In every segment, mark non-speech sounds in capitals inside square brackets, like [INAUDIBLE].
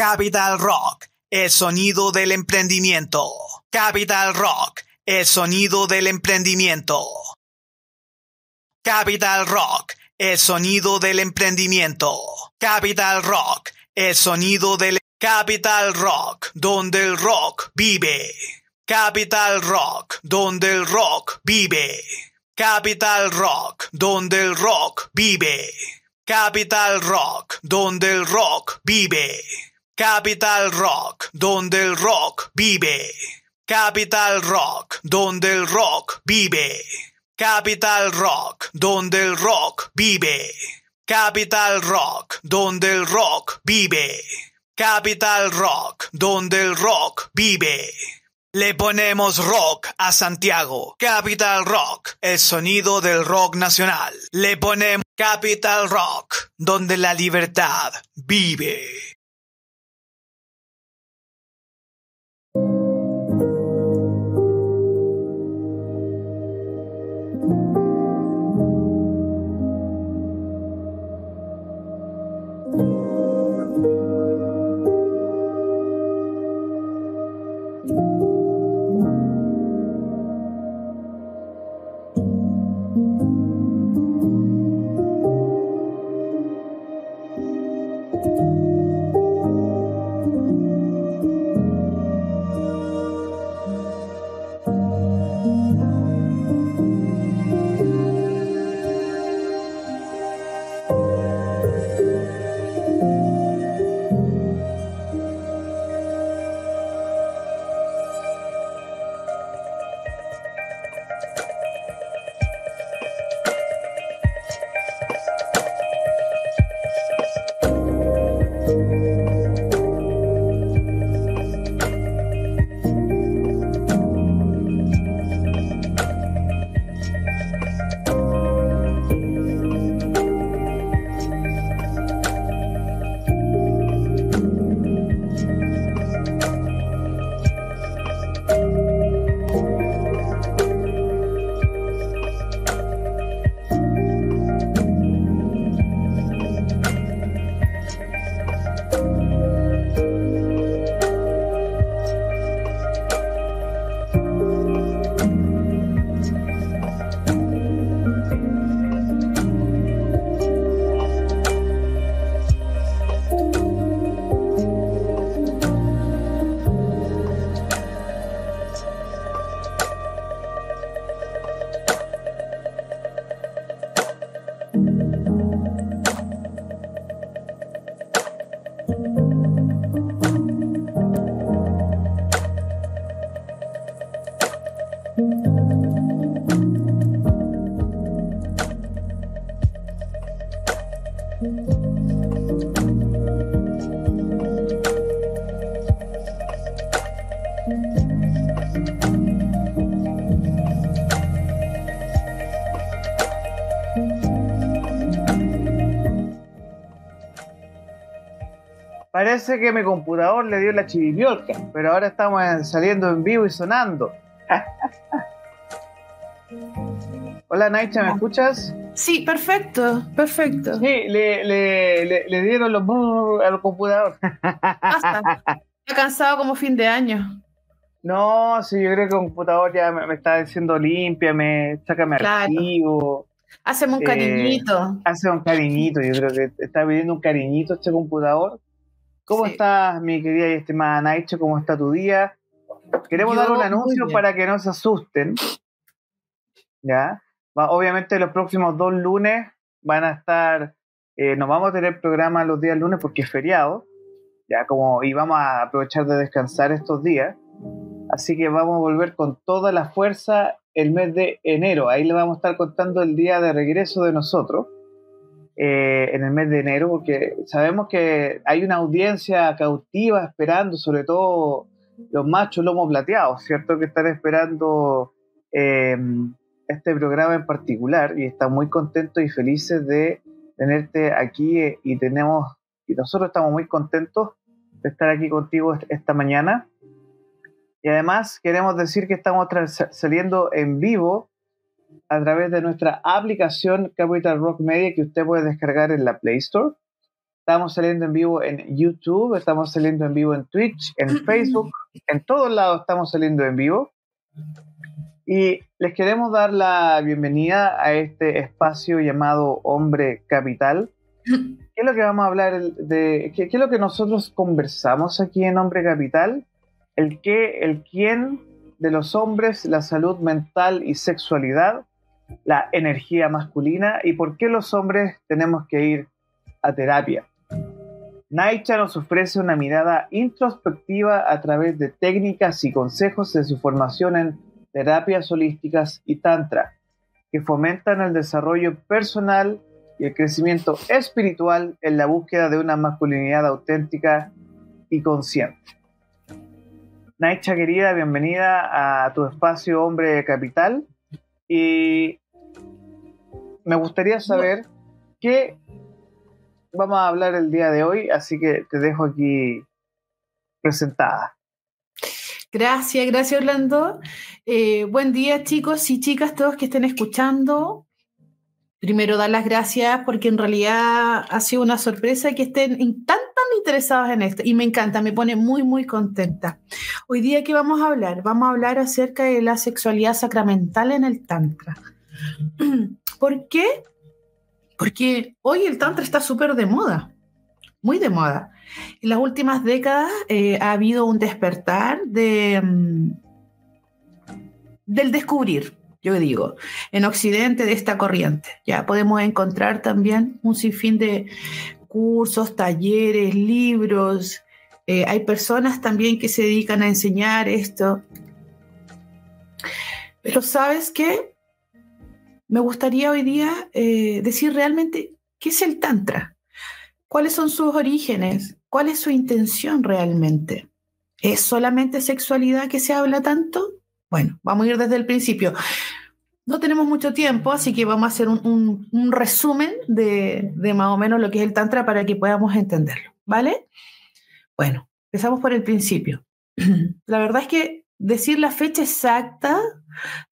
Capital Rock, el sonido del emprendimiento. Capital Rock, el sonido del emprendimiento. Capital Rock, el sonido del emprendimiento. Capital Rock, el sonido del Capital Rock, donde el rock vive. Capital Rock, donde el rock vive. Capital Rock, donde el rock vive. Capital Rock, donde el rock vive. Capital Rock, donde el rock vive. Capital Rock, donde el rock vive. Capital Rock, donde el rock vive. Capital Rock, donde el rock vive. Capital Rock, donde el rock vive. Le ponemos rock a Santiago. Capital Rock, el sonido del rock nacional. Le ponemos Capital Rock, donde la libertad vive. Parece que mi computador le dio la chivipiolca, pero ahora estamos saliendo en vivo y sonando. [LAUGHS] Hola Naicha, ¿me escuchas? Sí, perfecto, perfecto. Sí, le, le, le, dieron los al computador. Basta. [LAUGHS] Está cansado como fin de año. No, sí, yo creo que el computador ya me, está diciendo límpiame, sácame claro. archivo. Haceme un cariñito. Eh, hace un cariñito, yo creo que está pidiendo un cariñito este computador. ¿Cómo estás, mi querida y estimada Naicho? ¿Cómo está tu día? Queremos dar un anuncio para que no se asusten. ¿Ya? obviamente los próximos dos lunes van a estar, eh, nos vamos a tener programa los días lunes porque es feriado, ya como, y vamos a aprovechar de descansar estos días. Así que vamos a volver con toda la fuerza el mes de enero. Ahí le vamos a estar contando el día de regreso de nosotros eh, en el mes de enero, porque sabemos que hay una audiencia cautiva esperando, sobre todo los machos lomos plateados, ¿cierto? Que están esperando eh, este programa en particular y están muy contentos y felices de tenerte aquí eh, y tenemos y nosotros estamos muy contentos de estar aquí contigo esta mañana. Y además queremos decir que estamos saliendo en vivo a través de nuestra aplicación Capital Rock Media que usted puede descargar en la Play Store. Estamos saliendo en vivo en YouTube, estamos saliendo en vivo en Twitch, en Facebook, en todos lados estamos saliendo en vivo. Y les queremos dar la bienvenida a este espacio llamado Hombre Capital. [LAUGHS] ¿Qué es lo que vamos a hablar de? ¿Qué, qué es lo que nosotros conversamos aquí en Hombre Capital? El qué, el quién de los hombres, la salud mental y sexualidad, la energía masculina y por qué los hombres tenemos que ir a terapia. Naicha nos ofrece una mirada introspectiva a través de técnicas y consejos de su formación en terapias holísticas y tantra, que fomentan el desarrollo personal y el crecimiento espiritual en la búsqueda de una masculinidad auténtica y consciente. Naicha querida, bienvenida a tu espacio Hombre Capital. Y me gustaría saber qué vamos a hablar el día de hoy, así que te dejo aquí presentada. Gracias, gracias Orlando. Eh, buen día chicos y chicas, todos que estén escuchando. Primero dar las gracias porque en realidad ha sido una sorpresa que estén tan, tan interesados en esto y me encanta, me pone muy, muy contenta. Hoy día, ¿qué vamos a hablar? Vamos a hablar acerca de la sexualidad sacramental en el Tantra. [CLEARS THROAT] ¿Por qué? Porque hoy el Tantra está súper de moda, muy de moda. En las últimas décadas eh, ha habido un despertar de, mm, del descubrir, yo digo, en Occidente de esta corriente. Ya podemos encontrar también un sinfín de cursos, talleres, libros. Eh, hay personas también que se dedican a enseñar esto. Pero sabes qué? Me gustaría hoy día eh, decir realmente qué es el Tantra, cuáles son sus orígenes, cuál es su intención realmente. ¿Es solamente sexualidad que se habla tanto? Bueno, vamos a ir desde el principio. No tenemos mucho tiempo, así que vamos a hacer un, resumen de, más o menos lo que es el Tantra para que podamos entenderlo, ¿vale? Bueno, empezamos por el principio. [CLEARS THROAT] La verdad es que decir la fecha exacta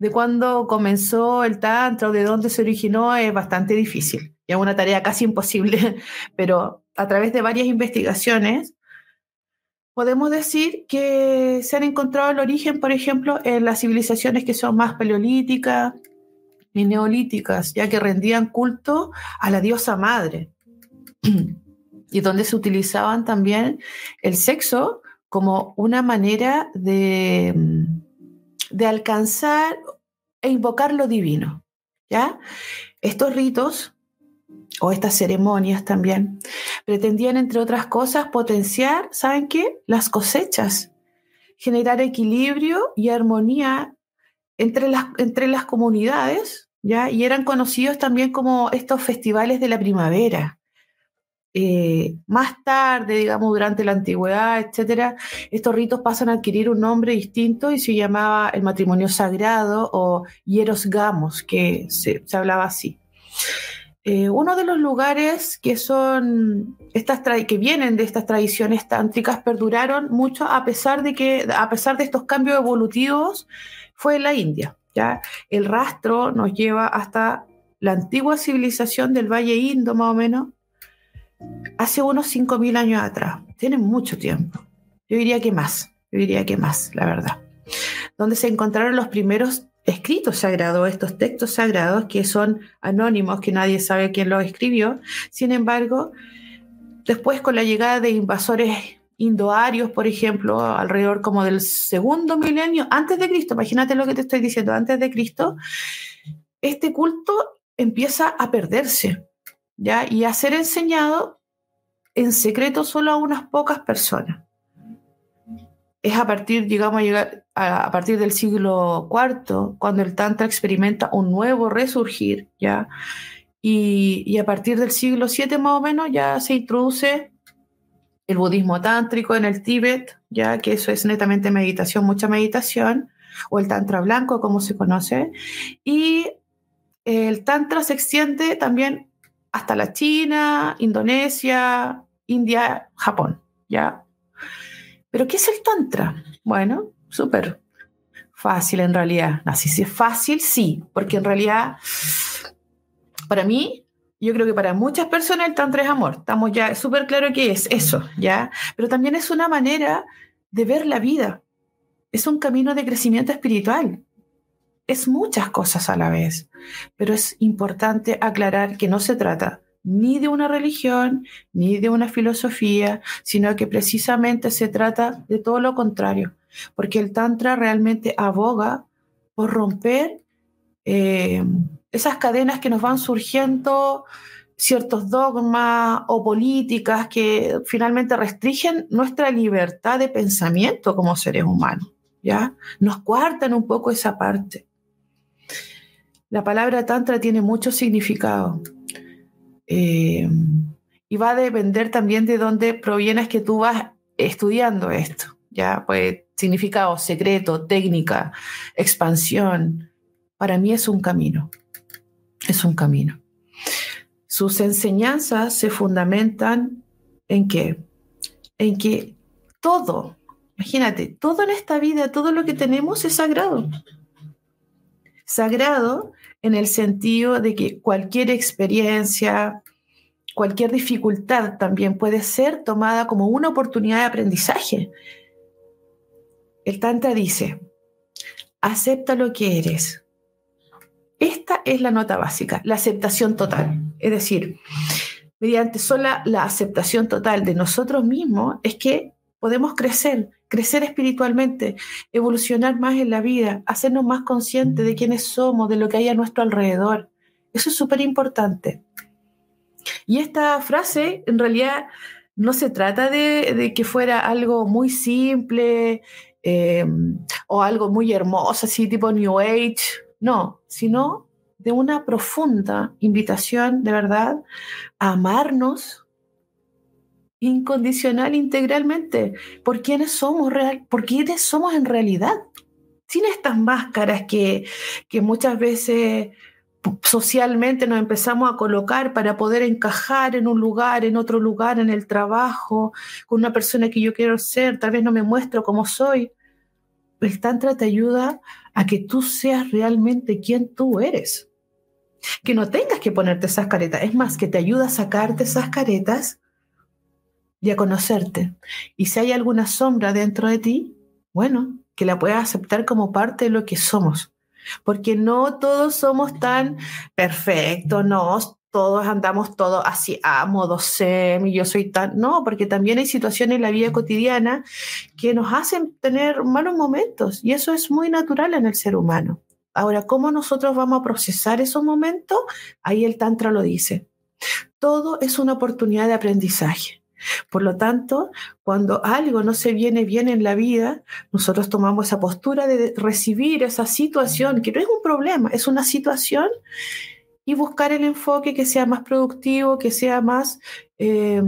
de cuándo comenzó el Tantra o de dónde se originó es bastante difícil. Y es una tarea casi imposible, [LAUGHS] pero a través de varias investigaciones podemos decir que se han encontrado el origen, por ejemplo, en las civilizaciones que son más paleolíticas neolíticas, ya que rendían culto a la diosa madre, [CLEARS THROAT] y donde se utilizaban también el sexo como una manera de, de alcanzar e invocar lo divino. ¿ya? Estos ritos o estas ceremonias también, pretendían, entre otras cosas, potenciar, ¿saben qué? Las cosechas, generar equilibrio y armonía entre las, entre las comunidades, ¿ya? Y eran conocidos también como estos festivales de la primavera. Eh, más tarde, digamos, durante la antigüedad, etcétera, estos ritos pasan a adquirir un nombre distinto y se llamaba el matrimonio sagrado o hieros gamos, que se, hablaba así. Eh, uno de los lugares que son estas que vienen de estas tradiciones tántricas perduraron mucho a pesar de que a pesar de estos cambios evolutivos fue la India. El rastro nos lleva hasta la antigua civilización del Valle Indo más o menos hace unos 5000 años atrás. Tienen mucho tiempo. Yo diría que más. Yo diría que más, la verdad. Donde se encontraron los primeros escritos sagrados, estos textos sagrados que son anónimos, que nadie sabe quién los escribió. Sin embargo, después con la llegada de invasores indoarios, por ejemplo, alrededor como del segundo milenio antes de Cristo, imagínate lo que te estoy diciendo, antes de Cristo, este culto empieza a perderse, ¿ya? Y a ser enseñado en secreto solo a unas pocas personas. es a partir, digamos, a, partir del siglo IV, cuando el Tantra experimenta un nuevo resurgir, ¿ya? Y, y, a partir del siglo VII más o menos ya se introduce el budismo tántrico en el Tíbet, ya que eso es netamente meditación, mucha meditación, o el Tantra blanco, como se conoce, y el Tantra se extiende también hasta la China, Indonesia, India, Japón, ¿ya? Pero ¿qué es el Tantra? Bueno, súper fácil en realidad. Así si es fácil, sí, porque en realidad, para mí, yo creo que para muchas personas el Tantra es amor. Estamos ya súper claro que es eso, ¿ya? Pero también es una manera de ver la vida. Es un camino de crecimiento espiritual. Es muchas cosas a la vez. Pero es importante aclarar que no se trata ni de una religión, ni de una filosofía, sino que precisamente se trata de todo lo contrario, porque el Tantra realmente aboga por romper eh, esas cadenas que nos van surgiendo, ciertos dogmas o políticas que finalmente restringen nuestra libertad de pensamiento como seres humanos, ¿ya? Nos cuartan un poco esa parte. La palabra tantra tiene mucho significado. Eh, y va a depender también de dónde provienes que tú vas estudiando esto, ¿ya? Pues significado secreto, técnica, expansión. Para mí es un camino, es un camino. Sus enseñanzas se fundamentan en qué? En que todo, imagínate, todo en esta vida, todo lo que tenemos es sagrado. Sagrado en el sentido de que cualquier experiencia, cualquier dificultad también puede ser tomada como una oportunidad de aprendizaje. El Tantra dice, acepta lo que eres. Esta es la nota básica, la aceptación total. Es decir, mediante sola la aceptación total de nosotros mismos es que podemos crecer, crecer espiritualmente, evolucionar más en la vida, hacernos más conscientes de quiénes somos, de lo que hay a nuestro alrededor. Eso es súper importante. Y esta frase, en realidad, no se trata de, que fuera algo muy simple em, o algo muy hermoso, así tipo New Age, no, sino de una profunda invitación, de verdad, a amarnos, incondicional, integralmente, por quienes somos real, por quienes somos en realidad, sin estas máscaras que, que muchas veces socialmente nos empezamos a colocar para poder encajar en un lugar, en otro lugar, en el trabajo, con una persona que yo quiero ser, tal vez no me muestro como soy. El Tantra te ayuda a que tú seas realmente quien tú eres. Que no tengas que ponerte esas caretas. Es más, que te ayuda a sacarte esas caretas y a conocerte. Y si hay alguna sombra dentro de ti, bueno, que la puedas aceptar como parte de lo que somos. Porque no todos somos tan perfectos, no todos andamos todos así a modo semi, yo soy tan. No, porque también hay situaciones en la vida cotidiana que nos hacen tener malos momentos y eso es muy natural en el ser humano. Ahora, ¿cómo nosotros vamos a procesar esos momentos? Ahí el Tantra lo dice. Todo es una oportunidad de aprendizaje. Por lo tanto, cuando algo no se viene bien en la vida, nosotros tomamos esa postura de recibir esa situación, que no es un problema, es una situación, y buscar el enfoque que sea más productivo, que sea más eh,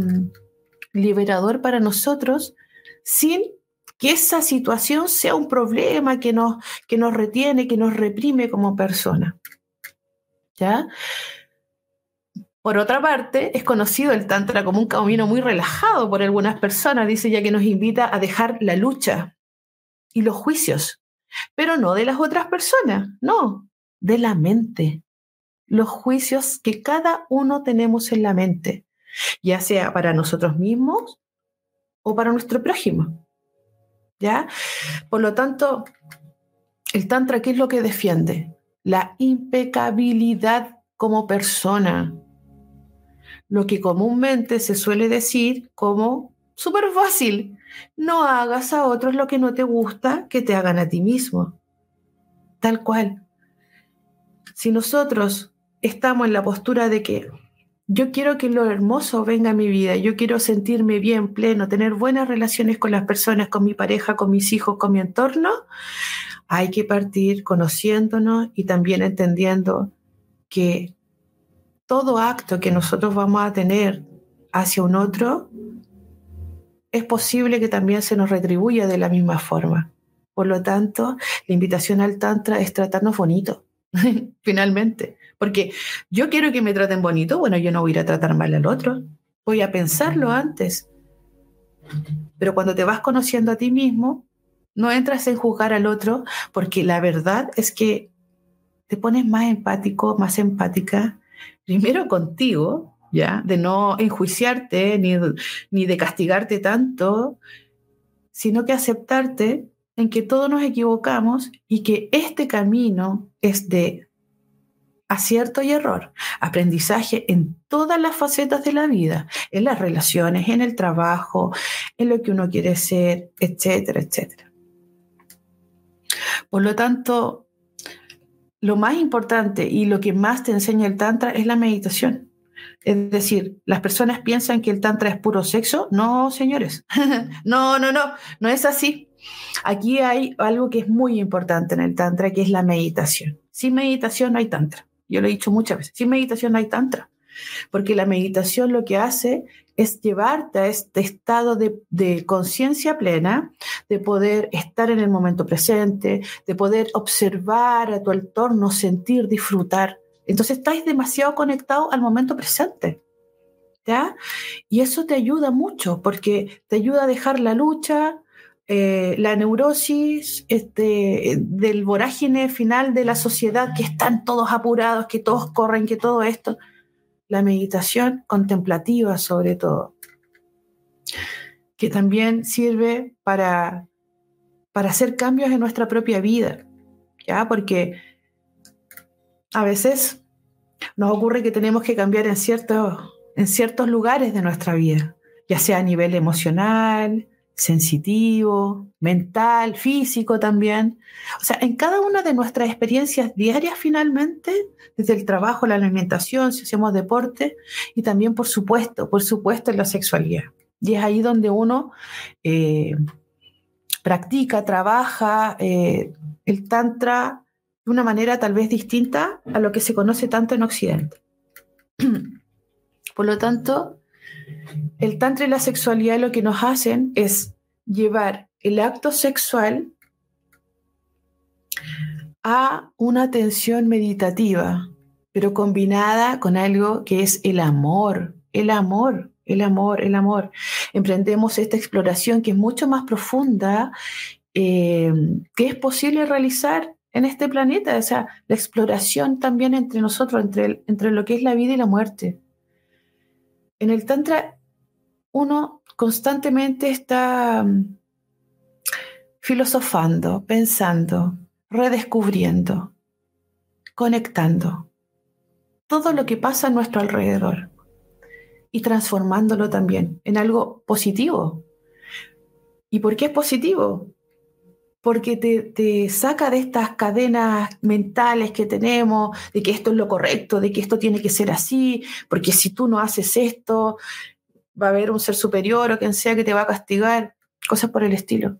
liberador para nosotros, sin que esa situación sea un problema que nos, que nos retiene, que nos reprime como persona. ¿Ya? Por otra parte, es conocido el Tantra como un camino muy relajado por algunas personas, dice ya que nos invita a dejar la lucha y los juicios, pero no de las otras personas, no, de la mente. Los juicios que cada uno tenemos en la mente, ya sea para nosotros mismos o para nuestro prójimo. ¿Ya? Por lo tanto, el Tantra, ¿qué es lo que defiende? La impecabilidad como persona, lo que comúnmente se suele decir como súper fácil, no hagas a otros lo que no te gusta que te hagan a ti mismo. Tal cual. Si nosotros estamos en la postura de que yo quiero que lo hermoso venga a mi vida, yo quiero sentirme bien, pleno, tener buenas relaciones con las personas, con mi pareja, con mis hijos, con mi entorno, hay que partir conociéndonos y también entendiendo que todo acto que nosotros vamos a tener hacia un otro, es posible que también se nos retribuya de la misma forma. Por lo tanto, la invitación al Tantra es tratarnos bonito, [LAUGHS] finalmente. Porque yo quiero que me traten bonito, bueno, yo no voy a ir a tratar mal al otro, voy a pensarlo antes. Pero cuando te vas conociendo a ti mismo, no entras en juzgar al otro, porque la verdad es que te pones más empático, más empática, primero contigo, ¿ya? De no enjuiciarte ni, ni de castigarte tanto, sino que aceptarte en que todos nos equivocamos y que este camino es de acierto y error, aprendizaje en todas las facetas de la vida, en las relaciones, en el trabajo, en lo que uno quiere ser, etcétera, etcétera. Por lo tanto, lo más importante y lo que más te enseña el Tantra es la meditación. Es decir, las personas piensan que el Tantra es puro sexo. No, señores. [LAUGHS] no, no, no, no es así. Aquí hay algo que es muy importante en el Tantra, que es la meditación. Sin meditación no hay Tantra. Yo lo he dicho muchas veces, sin meditación no hay tantra, porque la meditación lo que hace es llevarte a este estado de, conciencia plena, de poder estar en el momento presente, de poder observar a tu entorno, sentir, disfrutar. Entonces estás demasiado conectado al momento presente. ¿Ya? Y eso te ayuda mucho porque te ayuda a dejar la lucha, eh, la neurosis este, del vorágine final de la sociedad, que están todos apurados, que todos corren, que todo esto. La meditación contemplativa sobre todo, que también sirve para, para hacer cambios en nuestra propia vida, ¿ya? Porque a veces nos ocurre que tenemos que cambiar en ciertos, en ciertos lugares de nuestra vida, ya sea a nivel emocional, sensitivo, mental, físico también. O sea, en cada una de nuestras experiencias diarias finalmente, desde el trabajo, la alimentación, si hacemos deporte, y también, por supuesto, por supuesto, en la sexualidad. Y es ahí donde uno eh, practica, trabaja eh, el tantra de una manera tal vez distinta a lo que se conoce tanto en Occidente. [CLEARS THROAT] Por lo tanto, el tantra y la sexualidad lo que nos hacen es llevar el acto sexual a una atención meditativa, pero combinada con algo que es el amor, el amor, el amor, el amor. Emprendemos esta exploración que es mucho más profunda, eh, que es posible realizar en este planeta, o sea, la exploración también entre nosotros, entre, entre lo que es la vida y la muerte. En el Tantra uno constantemente está mm, filosofando, pensando, redescubriendo, conectando todo lo que pasa a nuestro alrededor y transformándolo también en algo positivo. ¿Y por qué es positivo? Porque te, saca de estas cadenas mentales que tenemos, de que esto es lo correcto, de que esto tiene que ser así, porque si tú no haces esto, va a haber un ser superior o quien sea que te va a castigar, cosas por el estilo.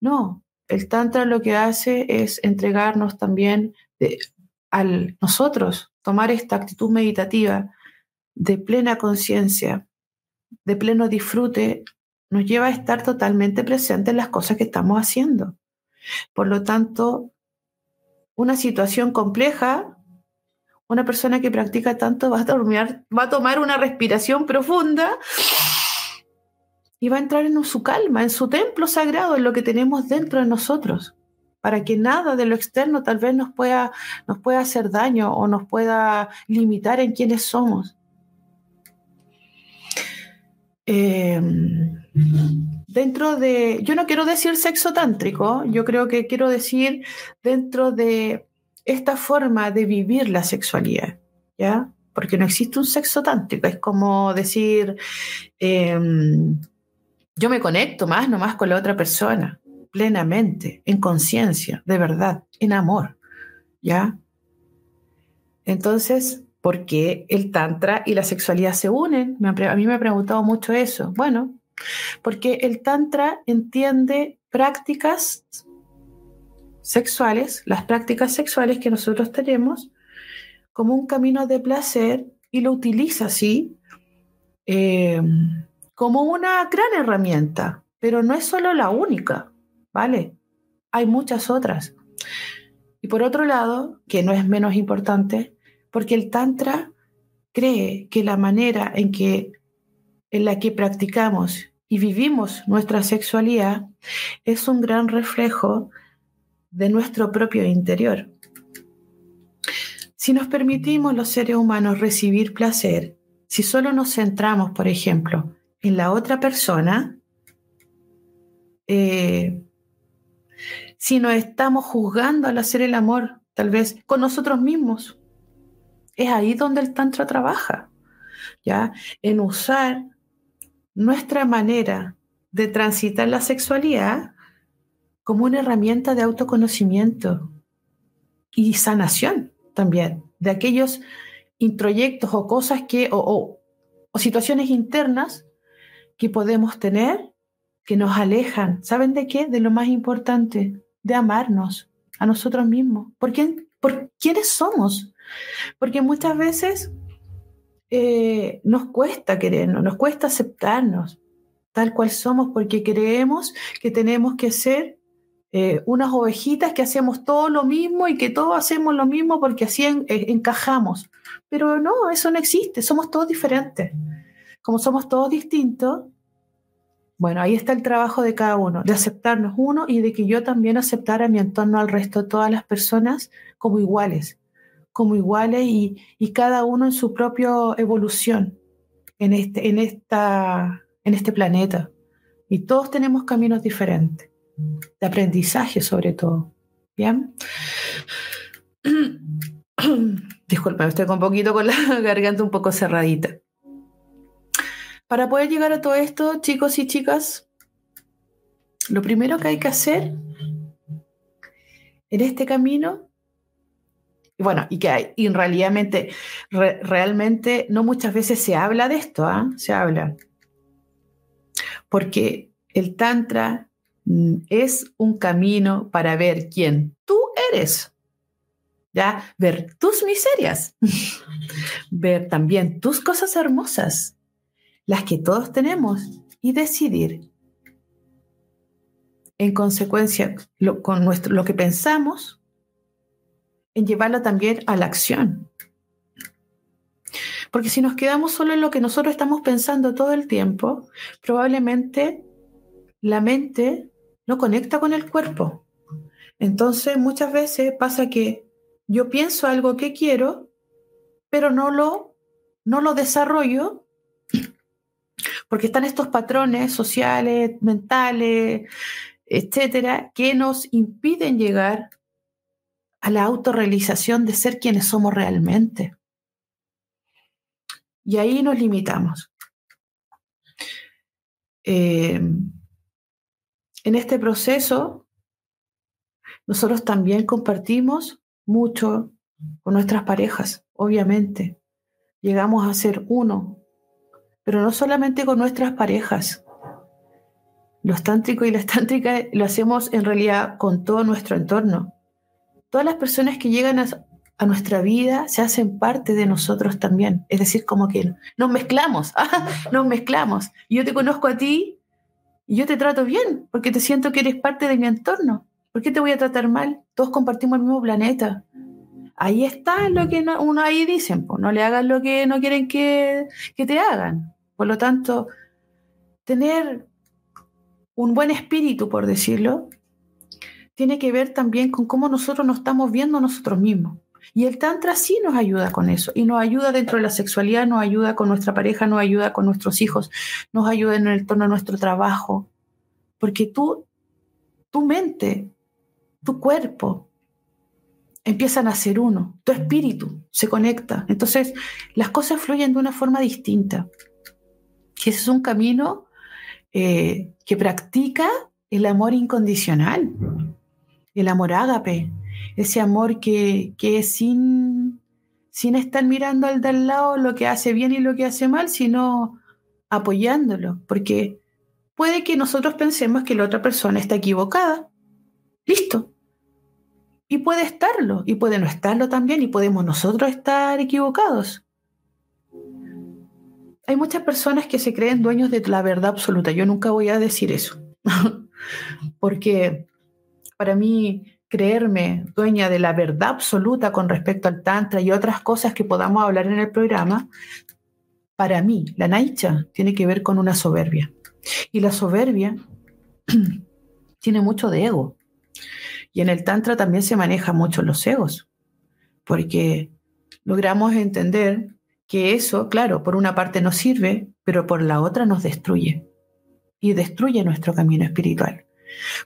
No, el Tantra lo que hace es entregarnos también a nosotros, tomar esta actitud meditativa de plena conciencia, de pleno disfrute, nos lleva a estar totalmente presentes en las cosas que estamos haciendo. Por lo tanto, una situación compleja una persona que practica tanto va a, dormir, va a tomar una respiración profunda y va a entrar en su calma, en su templo sagrado, en lo que tenemos dentro de nosotros, para que nada de lo externo tal vez nos pueda, nos pueda hacer daño o nos pueda limitar en quienes somos. Em, dentro de, yo no quiero decir sexo tántrico, yo creo que quiero decir dentro de esta forma de vivir la sexualidad, ¿ya? Porque no existe un sexo tántrico, es como decir, em, yo me conecto más nomás con la otra persona, plenamente, en conciencia, de verdad, en amor, ¿ya? Entonces, porque el tantra y la sexualidad se unen. A mí me ha preguntado mucho eso. Bueno, porque el tantra entiende prácticas sexuales, las prácticas sexuales que nosotros tenemos, como un camino de placer y lo utiliza así eh, como una gran herramienta, pero no es solo la única, ¿vale? Hay muchas otras. Y por otro lado, que no es menos importante, porque el Tantra cree que la manera en, que, en la que practicamos y vivimos nuestra sexualidad es un gran reflejo de nuestro propio interior. Si nos permitimos los seres humanos recibir placer, si solo nos centramos, por ejemplo, en la otra persona, eh, si nos estamos juzgando al hacer el amor, tal vez con nosotros mismos, es ahí donde el Tantra trabaja, ¿ya? En usar nuestra manera de transitar la sexualidad como una herramienta de autoconocimiento y sanación también de aquellos introyectos o cosas que, o, o situaciones internas que podemos tener que nos alejan. ¿Saben de qué? De lo más importante, de amarnos a nosotros mismos. ¿Por, quién, por quiénes somos? Porque muchas veces eh, nos cuesta querernos, nos cuesta aceptarnos tal cual somos porque creemos que tenemos que ser eh, unas ovejitas que hacemos todo lo mismo y que todos hacemos lo mismo porque así eh, encajamos. Pero no, eso no existe, somos todos diferentes. Como somos todos distintos, bueno, ahí está el trabajo de cada uno, de aceptarnos uno y de que yo también aceptara mi entorno al resto todas las personas como iguales, como iguales y, cada uno en su propia evolución en este, en, esta, en este planeta. Y todos tenemos caminos diferentes, de aprendizaje sobre todo. ¿Bien? [CLEARS THROAT] Disculpa, estoy con poquito con la [LAUGHS] garganta un poco cerradita. Para poder llegar a todo esto, chicos y chicas, lo primero que hay que hacer en este camino y bueno, y que hay, y realmente, no muchas veces se habla de esto, ¿ah? se habla. Porque el Tantra mm, es un camino para ver quién tú eres, ¿ya? Ver tus miserias, [LAUGHS] ver también tus cosas hermosas, las que todos tenemos, y decidir en consecuencia con nuestro, lo que pensamos en llevarla también a la acción. Porque si nos quedamos solo en lo que nosotros estamos pensando todo el tiempo, probablemente la mente no conecta con el cuerpo. Entonces muchas veces pasa que yo pienso algo que quiero, pero no lo, no lo desarrollo porque están estos patrones sociales, mentales, etcétera, que nos impiden llegar a la autorrealización de ser quienes somos realmente. Y ahí nos limitamos. Eh, en este proceso, nosotros también compartimos mucho con nuestras parejas, obviamente. Llegamos a ser uno, pero no solamente con nuestras parejas. Los tántricos y las tántricas lo hacemos en realidad con todo nuestro entorno todas las personas que llegan a, nuestra vida se hacen parte de nosotros también. Es decir, como que nos mezclamos, [LAUGHS] nos mezclamos. Yo te conozco a ti y yo te trato bien porque te siento que eres parte de mi entorno. ¿Por qué te voy a tratar mal? Todos compartimos el mismo planeta. Ahí está lo que uno ahí dicen, no le hagan lo que no quieren que, que te hagan. Por lo tanto, tener un buen espíritu, por decirlo, tiene que ver también con cómo nosotros nos estamos viendo nosotros mismos. Y el Tantra sí nos ayuda con eso, y nos ayuda dentro de la sexualidad, nos ayuda con nuestra pareja, nos ayuda con nuestros hijos, nos ayuda en el torno de nuestro trabajo. Porque tú, tu mente, tu cuerpo, empiezan a ser uno, tu espíritu se conecta. Entonces, las cosas fluyen de una forma distinta. Y ese es un camino eh, que practica el amor incondicional el amor ágape, ese amor que, que es sin, sin estar mirando al del lado lo que hace bien y lo que hace mal, sino apoyándolo, porque puede que nosotros pensemos que la otra persona está equivocada. Listo. Y puede estarlo, y puede no estarlo también, y podemos nosotros estar equivocados. Hay muchas personas que se creen dueños de la verdad absoluta. Yo nunca voy a decir eso, [LAUGHS] porque para mí creerme dueña de la verdad absoluta con respecto al Tantra y otras cosas que podamos hablar en el programa, para mí, la Naicha tiene que ver con una soberbia. Y la soberbia [CLEARS THROAT] tiene mucho de ego. Y en el Tantra también se maneja mucho los egos, porque logramos entender que eso, claro, por una parte nos sirve, pero por la otra nos destruye. Y destruye nuestro camino espiritual.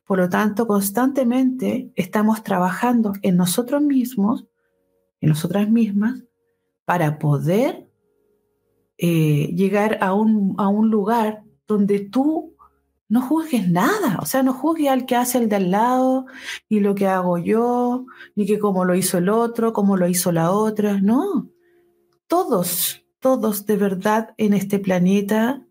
Por lo tanto, constantemente estamos trabajando en nosotros mismos, en nosotras mismas, para poder eh, llegar a un, a un lugar donde tú no juzgues nada, o sea, no juzgues al que hace el de al lado, ni lo que hago yo, ni que cómo lo hizo el otro, cómo lo hizo la otra, no. Todos, todos de verdad en este planeta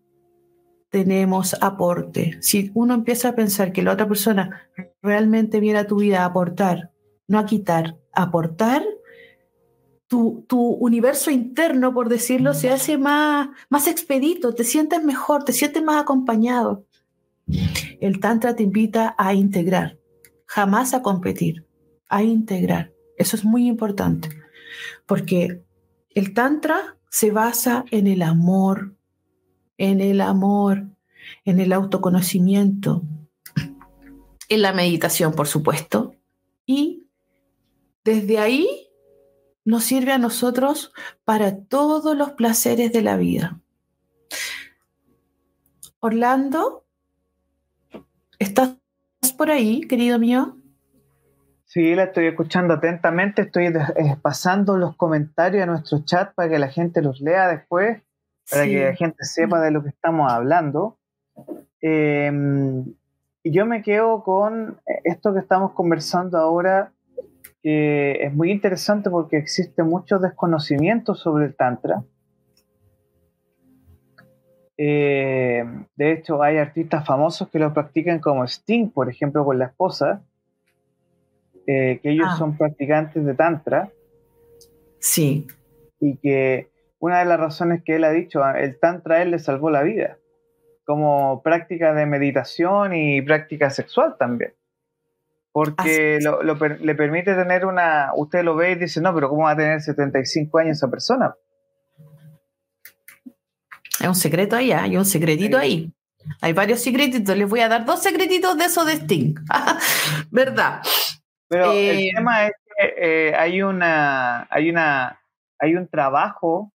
tenemos aporte. Si uno empieza a pensar que la otra persona realmente viene a tu vida a aportar, no a quitar, aportar, tu, tu, universo interno, por decirlo, se hace más, más expedito, te sientes mejor, te sientes más acompañado. El Tantra te invita a integrar, jamás a competir, a integrar. Eso es muy importante, porque el Tantra se basa en el amor, en el amor, en el autoconocimiento, en la meditación, por supuesto. Y desde ahí nos sirve a nosotros para todos los placeres de la vida. Orlando, ¿estás por ahí, querido mío? Sí, la estoy escuchando atentamente, estoy eh, pasando los comentarios a nuestro chat para que la gente los lea después para que la gente sepa de lo que estamos hablando. Y yo me quedo con esto que estamos conversando ahora, que es muy interesante porque existe mucho desconocimiento sobre el Tantra. Em, de hecho, hay artistas famosos que lo practican como Sting, por ejemplo, con la esposa, eh, que ellos ah. son practicantes de Tantra. Sí. Y que una de las razones que él ha dicho, ah, el Tantra él le salvó la vida, como práctica de meditación y práctica sexual también. Porque le permite tener una. Usted lo ve y dice, no, pero ¿cómo va a tener 75 años esa persona? Hay un secreto ahí, ¿ah? hay un secretito ahí. Hay varios secretitos. Les voy a dar dos secretitos de eso de Sting. [LAUGHS] ¿Verdad? Pero el eh, tema es que eh, hay una. Hay una. Hay un trabajo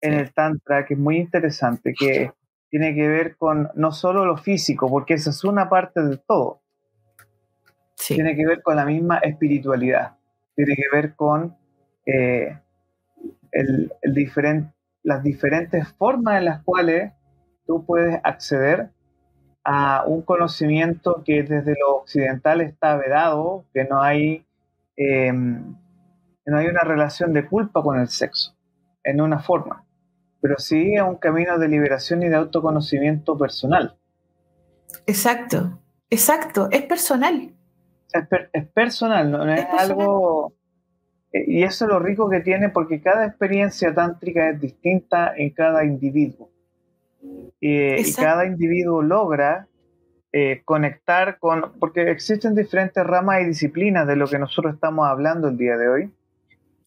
en el Tantra que es muy interesante, que tiene que ver con no solo lo físico, porque esa es una parte de todo. Tiene que ver con la misma espiritualidad. Tiene que ver con eh, el, las diferentes formas en las cuales tú puedes acceder a un conocimiento que desde lo occidental está vedado, que no hay, eh, no hay una relación de culpa con el sexo, en una forma pero sí es un camino de liberación y de autoconocimiento personal. Exacto, exacto, es personal. Es, personal, no, es, algo... Eh, y eso es lo rico que tiene porque cada experiencia tántrica es distinta en cada individuo. y cada individuo logra eh, conectar con, porque existen diferentes ramas y disciplinas de lo que nosotros estamos hablando el día de hoy,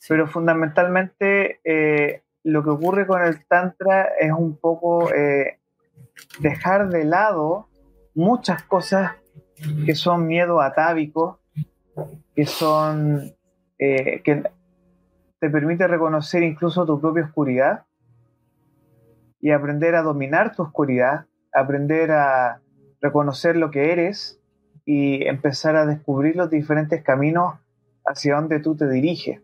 pero fundamentalmente eh, lo que ocurre con el Tantra es un poco eh, dejar de lado muchas cosas que son miedo atávicos, que son eh, que te permite reconocer incluso tu propia oscuridad y aprender a dominar tu oscuridad, aprender a reconocer lo que eres y empezar a descubrir los diferentes caminos hacia donde tú te diriges.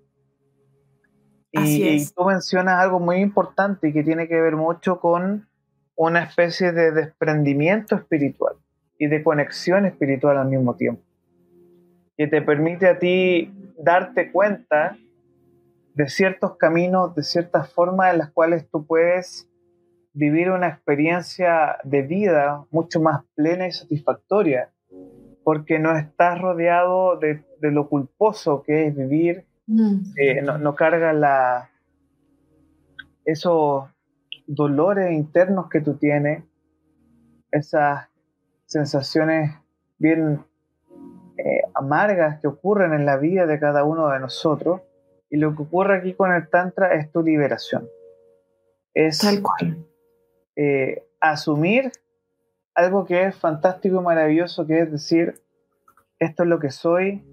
Y, tú mencionas algo muy importante que tiene que ver mucho con una especie de desprendimiento espiritual y de conexión espiritual al mismo tiempo, que te permite a ti darte cuenta de ciertos caminos, de ciertas formas en las cuales tú puedes vivir una experiencia de vida mucho más plena y satisfactoria, porque no estás rodeado de, lo culposo que es vivir, mm. eh, no, no carga la, esos dolores internos que tú tienes, esas sensaciones bien eh, amargas que ocurren en la vida de cada uno de nosotros. Y lo que ocurre aquí con el Tantra es tu liberación. Es Tal cual. Eh, asumir algo que es fantástico y maravilloso, que es decir, esto es lo que soy,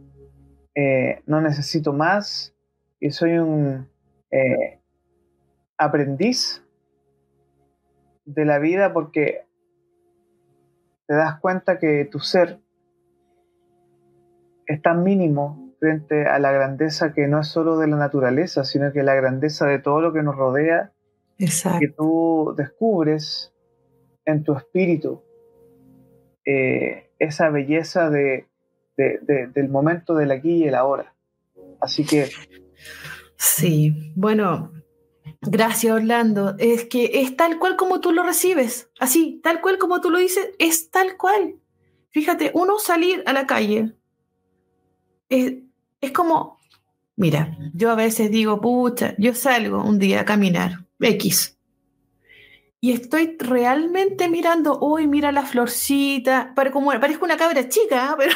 eh, no necesito más y soy un aprendiz de la vida porque te das cuenta que tu ser es tan mínimo frente a la grandeza que no es solo de la naturaleza, sino que la grandeza de todo lo que nos rodea, que tú descubres en tu espíritu eh, esa belleza de, del momento del aquí y el ahora. Así que... Sí, bueno, Gracias, Orlando. Es que es tal cual como tú lo recibes, así, tal cual como tú lo dices, es tal cual. Fíjate, uno salir a la calle es, es como, mira, yo a veces digo, pucha, yo salgo un día a caminar, X, y estoy realmente mirando, uy, mira la florcita, como, parezco una cabra chica, [LAUGHS] pero,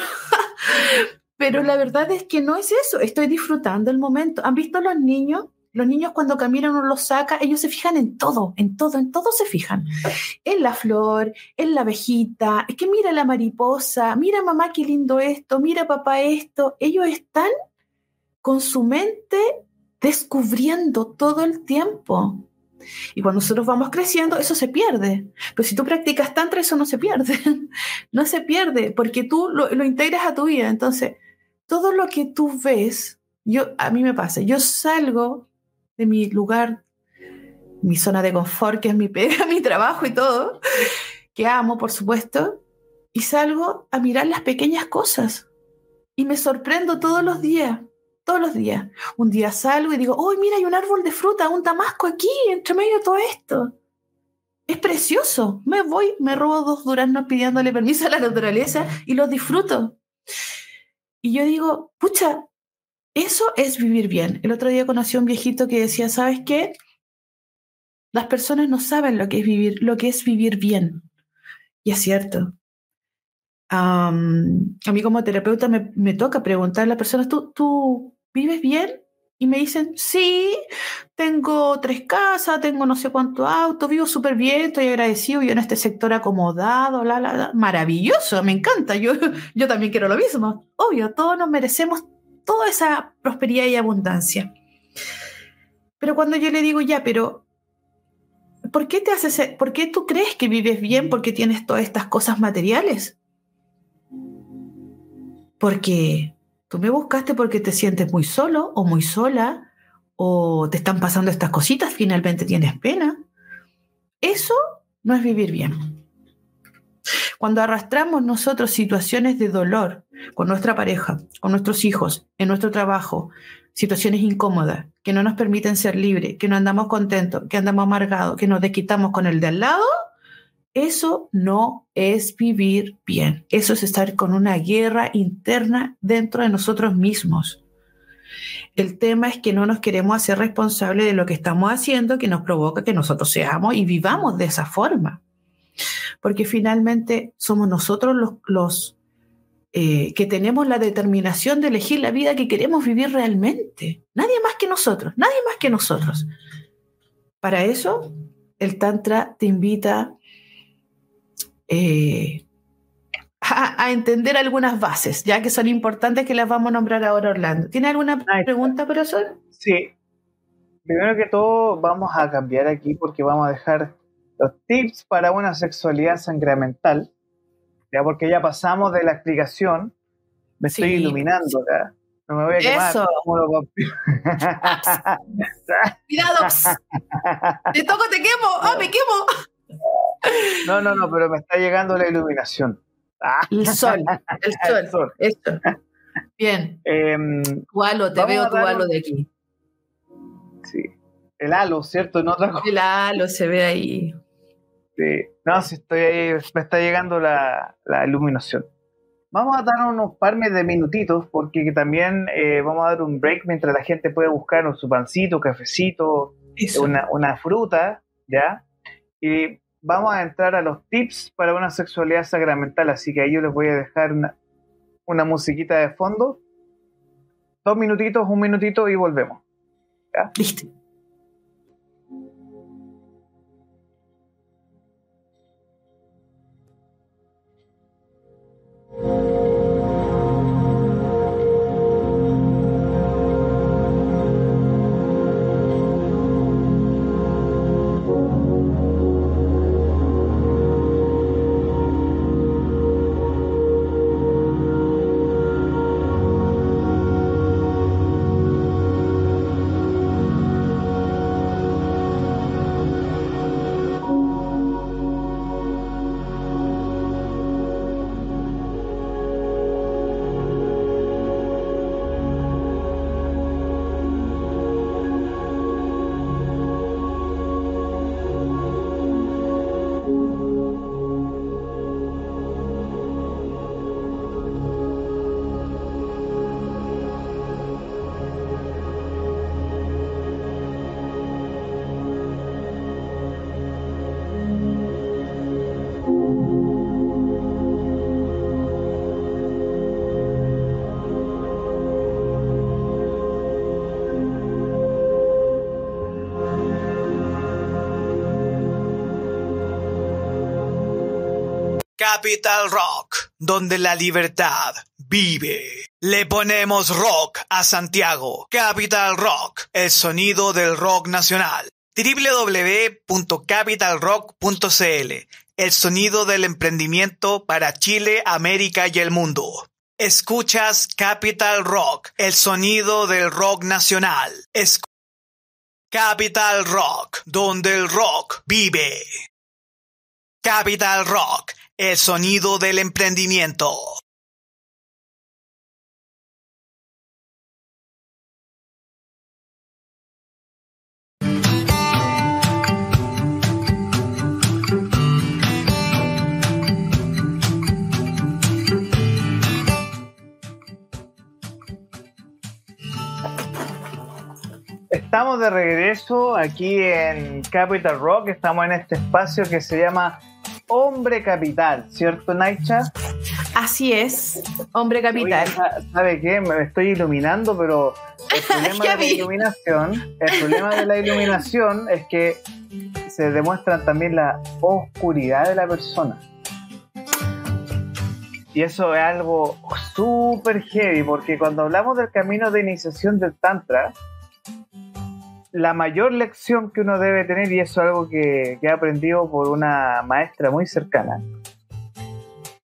pero la verdad es que no es eso, estoy disfrutando el momento. ¿Han visto los niños? Los niños cuando caminan uno los saca, ellos se fijan en todo, en todo, en todo se fijan. En la flor, en la abejita, es que mira la mariposa, mira mamá qué lindo esto, mira papá esto. Ellos están con su mente descubriendo todo el tiempo. Y cuando nosotros vamos creciendo, eso se pierde. Pero si tú practicas tantra, eso no se pierde. [LAUGHS] no se pierde, porque tú lo, lo integras a tu vida. Entonces, todo lo que tú ves, yo, a mí me pasa, yo salgo de mi lugar, mi zona de confort, que es mi pega, [LAUGHS] mi trabajo y todo, que amo, por supuesto, y salgo a mirar las pequeñas cosas. Y me sorprendo todos los días, todos los días. Un día salgo y digo, ¡oh, mira, hay un árbol de fruta, un damasco aquí, entre medio de todo esto! Es precioso. Me voy, me robo dos duraznos pidiéndole permiso a la naturaleza y los disfruto. Y yo digo, pucha, eso es vivir bien. El otro día conocí a un viejito que decía, ¿sabes qué? Las personas no saben lo que es vivir, lo que es vivir bien. Y es cierto. A mí como terapeuta me, toca preguntar a las personas, ¿tú, ¿tú vives bien? Y me dicen, sí, tengo tres casas, tengo no sé cuánto auto, vivo súper bien, estoy agradecido, yo en este sector acomodado, la, la, maravilloso, me encanta, yo, [LAUGHS] yo también quiero lo mismo. Obvio, todos nos merecemos toda esa prosperidad y abundancia. Pero cuando yo le digo, ya, pero ¿por qué te haces, por qué tú crees que vives bien porque tienes todas estas cosas materiales? Porque tú me buscaste porque te sientes muy solo o muy sola o te están pasando estas cositas, finalmente tienes pena. Eso no es vivir bien. Cuando arrastramos nosotros situaciones de dolor con nuestra pareja, con nuestros hijos, en nuestro trabajo, situaciones incómodas que no nos permiten ser libres, que no andamos contentos, que andamos amargados, que nos desquitamos con el de al lado, eso no es vivir bien. Eso es estar con una guerra interna dentro de nosotros mismos. El tema es que no nos queremos hacer responsables de lo que estamos haciendo que nos provoca que nosotros seamos y vivamos de esa forma porque finalmente somos nosotros los, eh, que tenemos la determinación de elegir la vida que queremos vivir realmente. Nadie más que nosotros, nadie más que nosotros. Para eso, el Tantra te invita eh, a, entender algunas bases, ya que son importantes que las vamos a nombrar ahora, Orlando. ¿Tiene alguna pregunta, profesor? Sí. Primero que todo, vamos a cambiar aquí porque vamos a dejar los tips para una sexualidad sacramental, ya porque ya pasamos de la explicación, me estoy iluminando acá. No me voy a quemar. Eso. Cuidado. [LAUGHS] te toco, te quemo. ¡Ah, me quemo! No, no, no, pero me está llegando la iluminación. El sol, el [LAUGHS] sol. Esto. Bien. Eh, te veo tu halo de aquí. Sí. El halo, ¿cierto? No otra El halo se ve ahí. Sí. No, si estoy ahí, me está llegando la, iluminación. Vamos a dar unos par de minutitos porque también eh, vamos a dar un break mientras la gente puede buscar su pancito, cafecito, una, una, fruta, ¿ya? Y vamos a entrar a los tips para una sexualidad sacramental, así que ahí yo les voy a dejar una, musiquita de fondo. Dos minutitos, un minutito y volvemos. ¿Ya? Listo. Capital Rock, donde la libertad vive. Le ponemos rock a Santiago. Capital Rock, el sonido del rock nacional. www.capitalrock.cl, el sonido del emprendimiento para Chile, América y el mundo. Escuchas Capital Rock, el sonido del rock nacional. Capital Rock, donde el rock vive. Capital Rock, el sonido del emprendimiento. Estamos de regreso aquí en Capital Rock, estamos en este espacio que se llama hombre capital, ¿cierto, Naicha? Así es, hombre capital. ¿Sabe qué? Me estoy iluminando, pero el [LAUGHS] problema de la iluminación, el problema de la iluminación es que se demuestra también la oscuridad de la persona. Y eso es algo súper heavy, porque cuando hablamos del camino de iniciación del Tantra, la mayor lección que uno debe tener, y eso es algo que, he aprendido por una maestra muy cercana,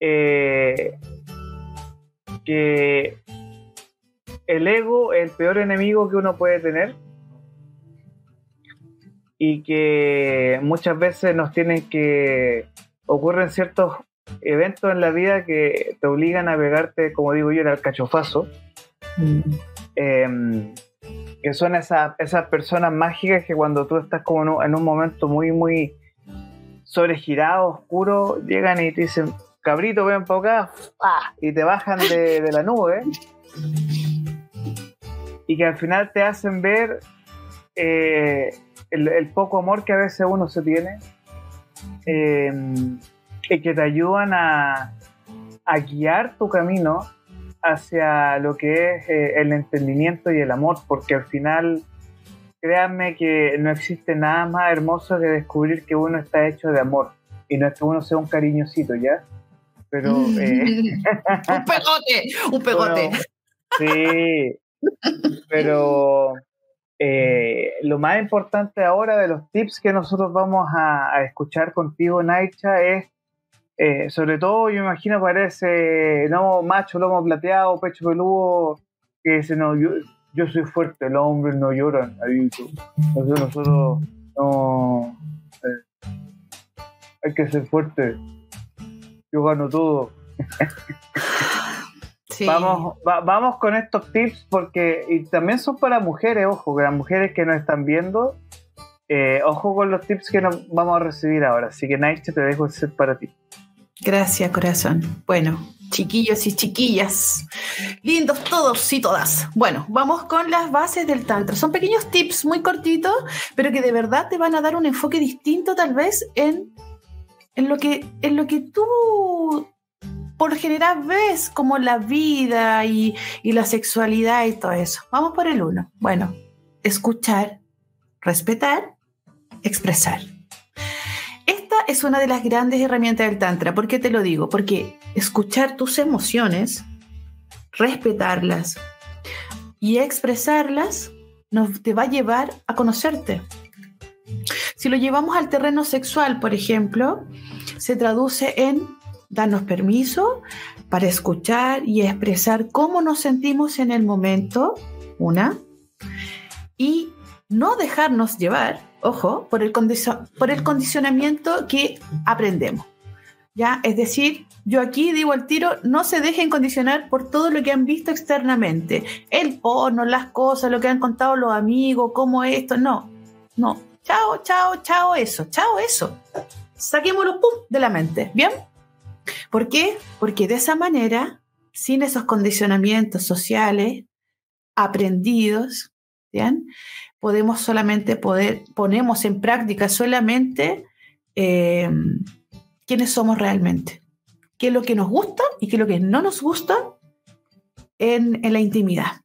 eh, que el ego es el peor enemigo que uno puede tener y que muchas veces nos tienen que ocurren ciertos eventos en la vida que te obligan a pegarte, como digo yo, al cachofazo. Mm. Em, que son esas, esas personas mágicas que cuando tú estás como en un, momento muy, muy sobregirado, oscuro, llegan y te dicen, cabrito, ven para acá, y te bajan de, la nube, y que al final te hacen ver eh, el, poco amor que a veces uno se tiene, eh, y que te ayudan a, a guiar tu camino hacia lo que es eh, el entendimiento y el amor, porque al final, créanme que no existe nada más hermoso que descubrir que uno está hecho de amor. Y no es que uno sea un cariñosito, ¿ya? Pero... [LAUGHS] Eh, un pegote, un [LAUGHS] pegote. sí, pero eh, lo más importante ahora de los tips que nosotros vamos a, a escuchar contigo, Naicha, es eh, sobre todo, yo me imagino, parece no macho, lomo plateado, pecho peludo, que dice, no, yo, yo soy fuerte, los hombres no lloran. nosotros, nosotros no. Eh, hay que ser fuerte. Yo gano todo. [LAUGHS] Vamos, vamos con estos tips porque y también son para mujeres, ojo, las mujeres que nos están viendo, eh, ojo con los tips que nos vamos a recibir ahora. Así que Naiche, te dejo el set para ti. Gracias, corazón. Bueno, chiquillos y chiquillas, lindos todos y todas. Bueno, vamos con las bases del Tantra. Son pequeños tips muy cortitos, pero que de verdad te van a dar un enfoque distinto tal vez en, en, lo, que, en lo que tú por general ves como la vida y, y la sexualidad y todo eso. Vamos por el uno. Bueno, escuchar, respetar, expresar. Es una de las grandes herramientas del Tantra. ¿Por qué te lo digo? Porque escuchar tus emociones, respetarlas y expresarlas nos, te va a llevar a conocerte. Si lo llevamos al terreno sexual, por ejemplo, se traduce en darnos permiso para escuchar y expresar cómo nos sentimos en el momento, una, y no dejarnos llevar, ojo, por el, por el condicionamiento que aprendemos. ¿Ya? Es decir, yo aquí digo al tiro, no se dejen condicionar por todo lo que han visto externamente. El porno, las cosas, lo que han contado los amigos, cómo esto, no, no. Chao, chao, chao eso, chao eso. Saquémoslo, de la mente, ¿bien? ¿Por qué? Porque de esa manera, sin esos condicionamientos sociales aprendidos, ¿bien? Podemos solamente poder, ponemos en práctica solamente eh, quiénes somos realmente, qué es lo que nos gusta y qué es lo que no nos gusta en, la intimidad.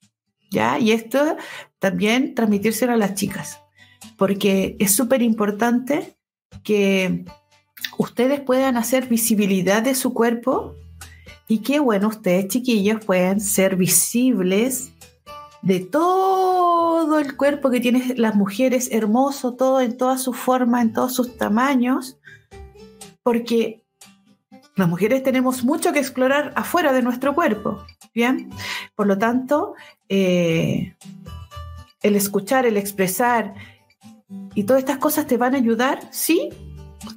¿ya? Y esto también transmitírselo a las chicas, porque es súper importante que ustedes puedan hacer visibilidad de su cuerpo y que, bueno, ustedes chiquillos puedan ser visibles de todo el cuerpo que tienen las mujeres, hermoso, todo en toda su forma, en todos sus tamaños, porque las mujeres tenemos mucho que explorar afuera de nuestro cuerpo, ¿bien? Por lo tanto, eh, el escuchar, el expresar y todas estas cosas te van a ayudar, sí,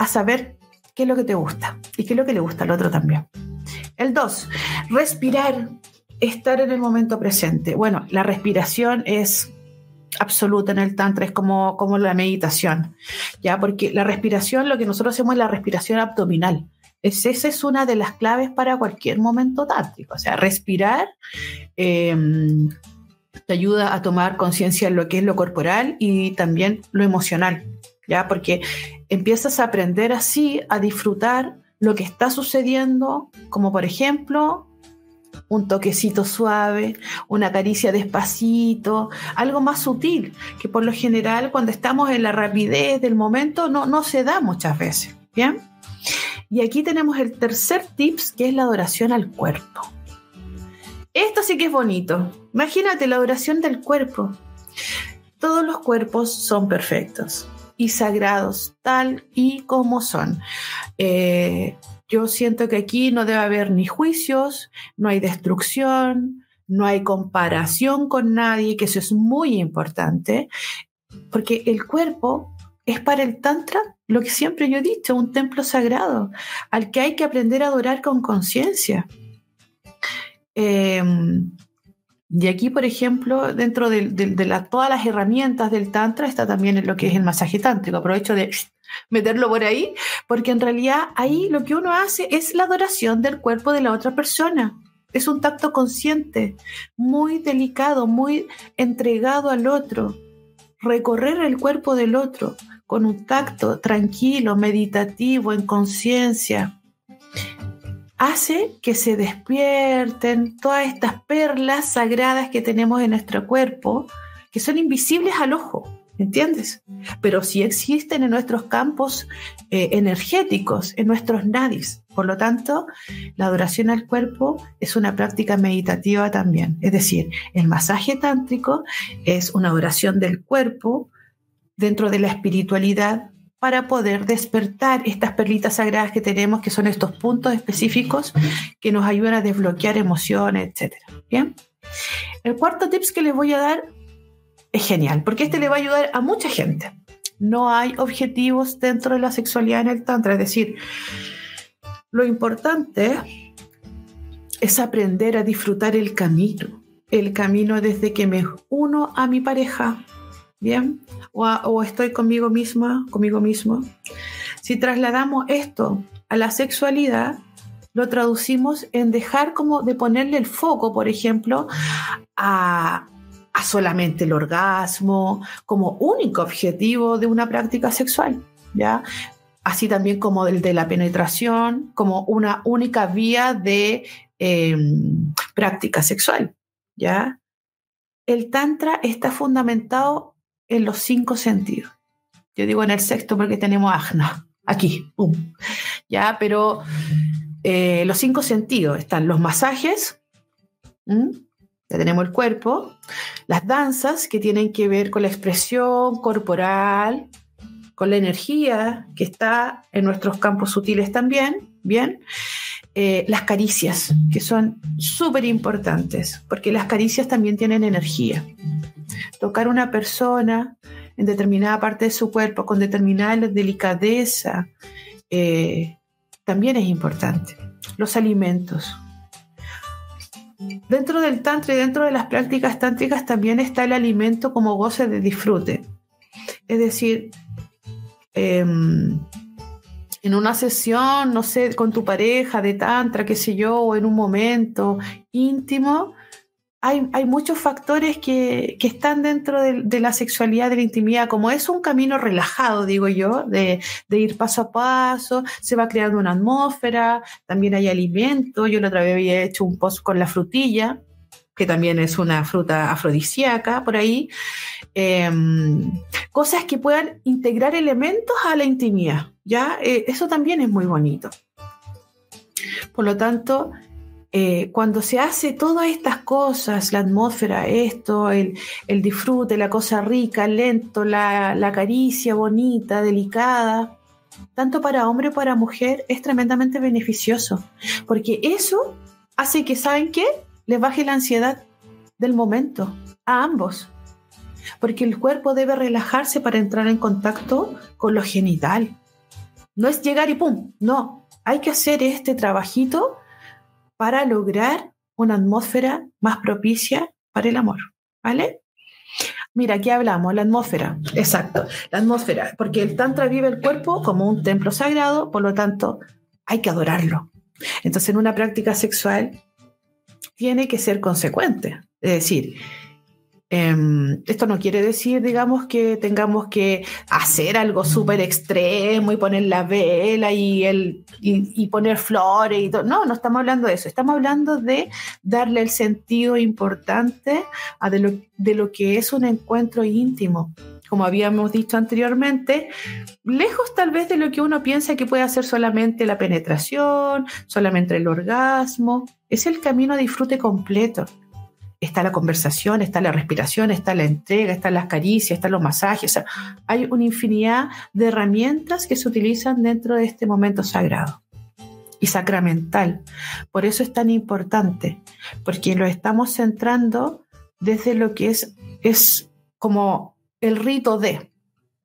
a saber qué es lo que te gusta y qué es lo que le gusta al otro también. El dos, respirar, estar en el momento presente. Bueno, la respiración es absoluta en el tantra, es como, como la meditación, ¿ya? Porque la respiración, lo que nosotros hacemos es la respiración abdominal. Es, esa es una de las claves para cualquier momento tántrico. O sea, respirar em, te ayuda a tomar conciencia en lo que es lo corporal y también lo emocional, ¿ya? Porque empiezas a aprender así a disfrutar lo que está sucediendo, como por ejemplo un toquecito suave, una caricia despacito, algo más sutil, que por lo general cuando estamos en la rapidez del momento no, no se da muchas veces. ¿Bien? Y aquí tenemos el tercer tips, que es la adoración al cuerpo. Esto sí que es bonito. Imagínate la adoración del cuerpo. Todos los cuerpos son perfectos y sagrados, tal y como son. Eh, yo siento que aquí no debe haber ni juicios, no hay destrucción, no hay comparación con nadie, que eso es muy importante, porque el cuerpo es para el Tantra lo que siempre yo he dicho, un templo sagrado, al que hay que aprender a adorar con conciencia. Em, y aquí, por ejemplo, dentro de, todas las herramientas del Tantra está también lo que es el masaje tántrico. Aprovecho de meterlo por ahí, porque en realidad ahí lo que uno hace es la adoración del cuerpo de la otra persona. Es un tacto consciente, muy delicado, muy entregado al otro. Recorrer el cuerpo del otro con un tacto tranquilo, meditativo, en conciencia, hace que se despierten todas estas perlas sagradas que tenemos en nuestro cuerpo, que son invisibles al ojo ¿entiendes? Pero sí existen en nuestros campos eh, energéticos, en nuestros nadis. Por lo tanto, la adoración al cuerpo es una práctica meditativa también. Es decir, el masaje tántrico es una adoración del cuerpo dentro de la espiritualidad para poder despertar estas perlitas sagradas que tenemos, que son estos puntos específicos que nos ayudan a desbloquear emociones, etc. Bien. El cuarto tips que les voy a dar es genial, porque este le va a ayudar a mucha gente. No hay objetivos dentro de la sexualidad en el Tantra, es decir, lo importante es aprender a disfrutar el camino, el camino desde que me uno a mi pareja, ¿bien? O, estoy conmigo misma, conmigo mismo. Si trasladamos esto a la sexualidad, lo traducimos en dejar como de ponerle el foco, por ejemplo, a, solamente el orgasmo como único objetivo de una práctica sexual, ¿ya? Así también como el de la penetración, como una única vía de em, práctica sexual, ¿ya? El tantra está fundamentado en los cinco sentidos. Yo digo en el sexto porque tenemos ajna, aquí, ¿ya? Pero eh, los cinco sentidos están los masajes, ya tenemos el cuerpo, las danzas que tienen que ver con la expresión corporal, con la energía que está en nuestros campos sutiles también, ¿bien? Eh, las caricias, que son súper importantes, porque las caricias también tienen energía. Tocar una persona en determinada parte de su cuerpo con determinada delicadeza, eh, también es importante. Los alimentos. Dentro del tantra y dentro de las prácticas tántricas también está el alimento como goce de disfrute. Es decir, em, en una sesión, no sé, con tu pareja de tantra, qué sé yo, o en un momento íntimo, hay, muchos factores que, están dentro de, la sexualidad, de la intimidad, como es un camino relajado, digo yo, de, ir paso a paso, se va creando una atmósfera, también hay alimento, yo la otra vez había hecho un post con la frutilla, que también es una fruta afrodisíaca por ahí, em, cosas que puedan integrar elementos a la intimidad, ¿ya? Eh, eso también es muy bonito. Por lo tanto, eh, cuando se hace todas estas cosas, la atmósfera, esto, el, disfrute, la cosa rica, lento, la, caricia bonita, delicada, tanto para hombre como para mujer, es tremendamente beneficioso, porque eso hace que, ¿saben qué? Les baje la ansiedad del momento a ambos, porque el cuerpo debe relajarse para entrar en contacto con lo genital. No es llegar y ¡pum! No, hay que hacer este trabajito para lograr una atmósfera más propicia para el amor, ¿vale? Mira, aquí hablamos, la atmósfera, exacto, la atmósfera, porque el Tantra vive el cuerpo como un templo sagrado, por lo tanto, hay que adorarlo. Entonces, en una práctica sexual, tiene que ser consecuente, es decir, Em, esto no quiere decir, digamos, que tengamos que hacer algo súper extremo y poner la vela y, el, y, poner flores y todo. No, no estamos hablando de eso. Estamos hablando de darle el sentido importante a de, lo, de lo que es un encuentro íntimo. Como habíamos dicho anteriormente, lejos tal vez de lo que uno piensa que puede hacer solamente la penetración, solamente el orgasmo. Es el camino a disfrute completo está la conversación, está la respiración, está la entrega, están las caricias, están los masajes. hay una infinidad de herramientas que se utilizan dentro de este momento sagrado y sacramental. Por eso es tan importante, porque lo estamos centrando desde lo que es, es como el rito de.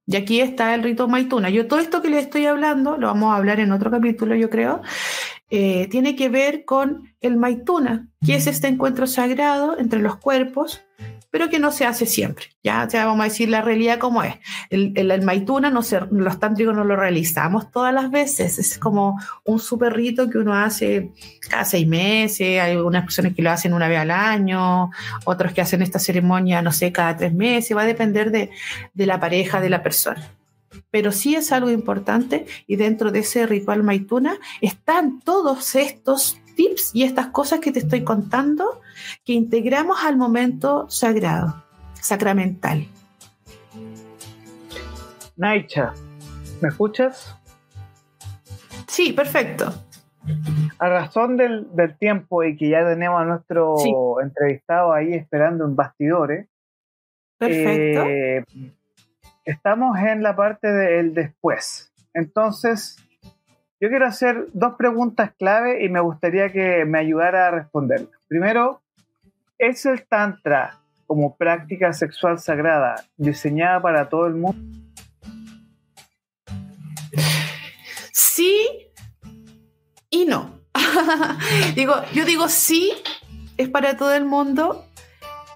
Y aquí está el rito Maituna. Yo todo esto que les estoy hablando, lo vamos a hablar en otro capítulo, yo creo, eh, tiene que ver con el maituna, que es este encuentro sagrado entre los cuerpos, pero que no se hace siempre. Ya, ya vamos a decir la realidad como es. El, el, maituna, no se, los tántricos no lo realizamos todas las veces. Es como un super rito que uno hace cada seis meses. Hay algunas personas que lo hacen una vez al año, otros que hacen esta ceremonia, no sé, cada tres meses. Va a depender de, de la pareja, de la persona pero sí es algo importante y dentro de ese ritual maituna están todos estos tips y estas cosas que te estoy contando que integramos al momento sagrado, sacramental. Naicha, ¿me escuchas? Sí, perfecto. A razón del, tiempo y que ya tenemos a nuestro entrevistado ahí esperando en bastidores. Perfecto. Eh, estamos en la parte del después. Entonces, yo quiero hacer dos preguntas clave y me gustaría que me ayudara a responderlas. Primero, ¿es el Tantra como práctica sexual sagrada diseñada para todo el mundo? Sí y no. [LAUGHS] digo, yo digo sí, es para todo el mundo,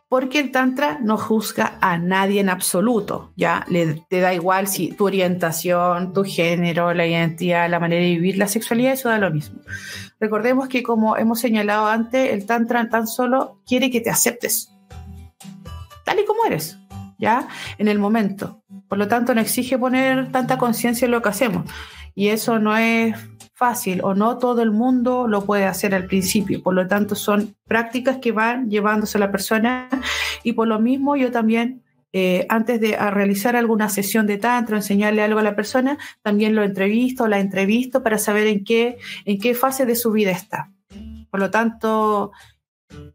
porque el Tantra no juzga a nadie en absoluto, ¿ya? Le, te da igual si tu orientación, tu género, la identidad, la manera de vivir, la sexualidad, eso da lo mismo. Recordemos que como hemos señalado antes, el Tantra tan solo quiere que te aceptes, tal y como eres, ¿ya? En el momento. Por lo tanto, no exige poner tanta conciencia en lo que hacemos. Y eso no es fácil o no todo el mundo lo puede hacer al principio. Por lo tanto, son prácticas que van llevándose a la persona y por lo mismo yo también, eh, antes de realizar alguna sesión de tantra, enseñarle algo a la persona, también lo entrevisto, la entrevisto para saber en qué, en qué fase de su vida está. Por lo tanto,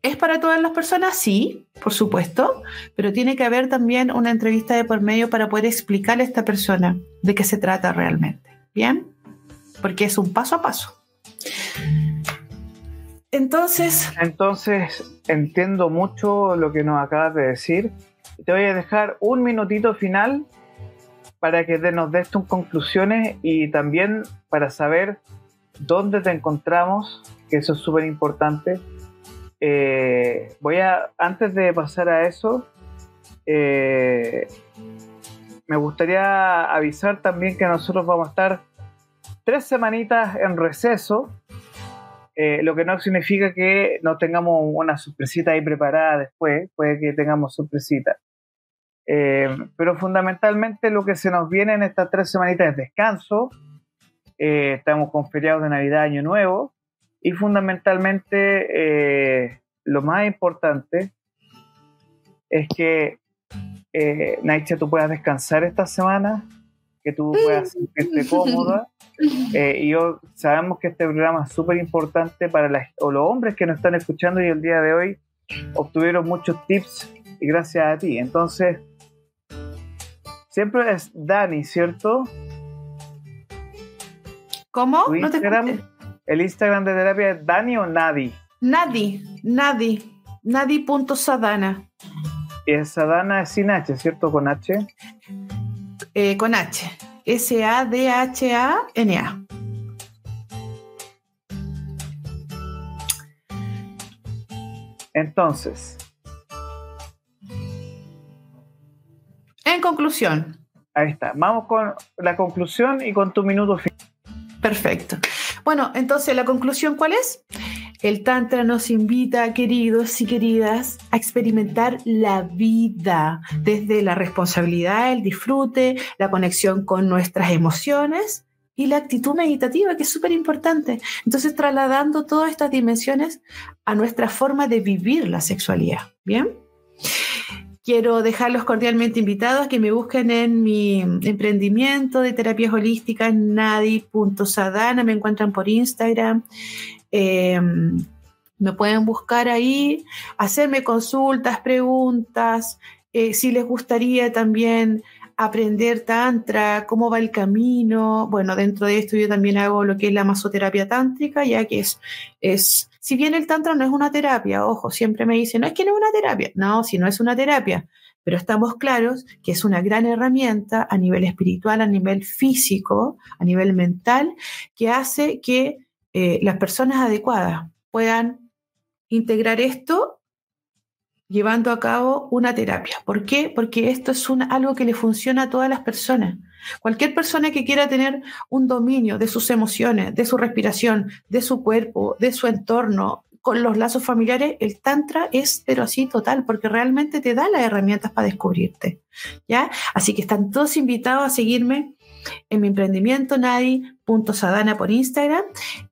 ¿Es para todas las personas? Sí, por supuesto, pero tiene que haber también una entrevista de por medio para poder explicarle a esta persona de qué se trata realmente. ¿Bien? Porque es un paso a paso. Entonces... Entonces, entiendo mucho lo que nos acabas de decir. Te voy a dejar un minutito final para que nos des tus conclusiones y también para saber dónde te encontramos, que eso es súper importante. Eh, voy a, antes de pasar a eso, eh, me gustaría avisar también que nosotros vamos a estar tres semanitas en receso, eh, lo que no significa que no tengamos una sorpresita ahí preparada después, puede que tengamos sorpresita. Eh, pero fundamentalmente lo que se nos viene en estas tres semanitas es descanso, eh, estamos con feriados de Navidad, Año Nuevo, y fundamentalmente lo más importante es que, Naicha, tú puedas descansar esta semana, que tú puedas [LAUGHS] sentirte cómoda. Eh, y yo sabemos que este programa es súper importante para los hombres que nos están escuchando y el día de hoy obtuvieron muchos tips y gracias a ti. Entonces, siempre es Dani, ¿cierto? ¿Cómo? ¿No el Instagram de terapia es Dani o Nadi. Nadi, Nadi, Nadi.sadana. Y Sadana es sin H, ¿cierto? Con H. Eh, con H. S-A-D-H-A-N-A. Entonces. En conclusión. Ahí está. Vamos con la conclusión y con tu minuto final. Perfecto. Bueno, entonces la conclusión, ¿cuál es? El Tantra nos invita, queridos y queridas, a experimentar la vida desde la responsabilidad, el disfrute, la conexión con nuestras emociones y la actitud meditativa, que es súper importante. Entonces, trasladando todas estas dimensiones a nuestra forma de vivir la sexualidad. ¿Bien? Quiero dejarlos cordialmente invitados a que me busquen en mi emprendimiento de terapias holísticas, nadi.sadana, me encuentran por Instagram. Em, me pueden buscar ahí, hacerme consultas, preguntas, eh, si les gustaría también aprender tantra, cómo va el camino. Bueno, dentro de esto yo también hago lo que es la masoterapia tántrica, ya que es, es, si bien el tantra no es una terapia, ojo, siempre me dicen, no es que no es una terapia, no, si no es una terapia, pero estamos claros que es una gran herramienta a nivel espiritual, a nivel físico, a nivel mental, que hace que eh, las personas adecuadas puedan integrar esto llevando a cabo una terapia. ¿Por qué? Porque esto es algo que le funciona a todas las personas. Cualquier persona que quiera tener un dominio de sus emociones, de su respiración, de su cuerpo, de su entorno, con los lazos familiares, el tantra es pero así total, porque realmente te da las herramientas para descubrirte. ¿Ya? Así que están todos invitados a seguirme en mi emprendimiento, Nadi.sadana por Instagram.